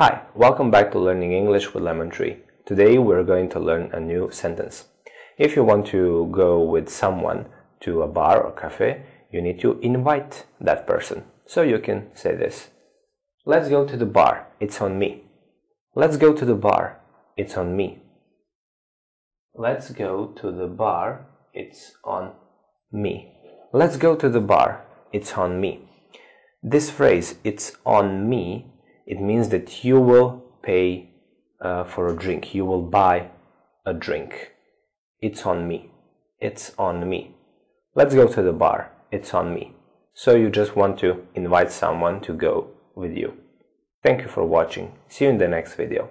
Hi, welcome back to Learning English with Lemon Tree. Today we're going to learn a new sentence. If you want to go with someone to a bar or cafe, you need to invite that person. So you can say this. Let's go to the bar. It's on me. Let's go to the bar. It's on me. Let's go to the bar. It's on me. Let's go to the bar. It's on me. This phrase, it's on me, it means that you will pay uh, for a drink. You will buy a drink. It's on me. It's on me. Let's go to the bar. It's on me. So you just want to invite someone to go with you. Thank you for watching. See you in the next video.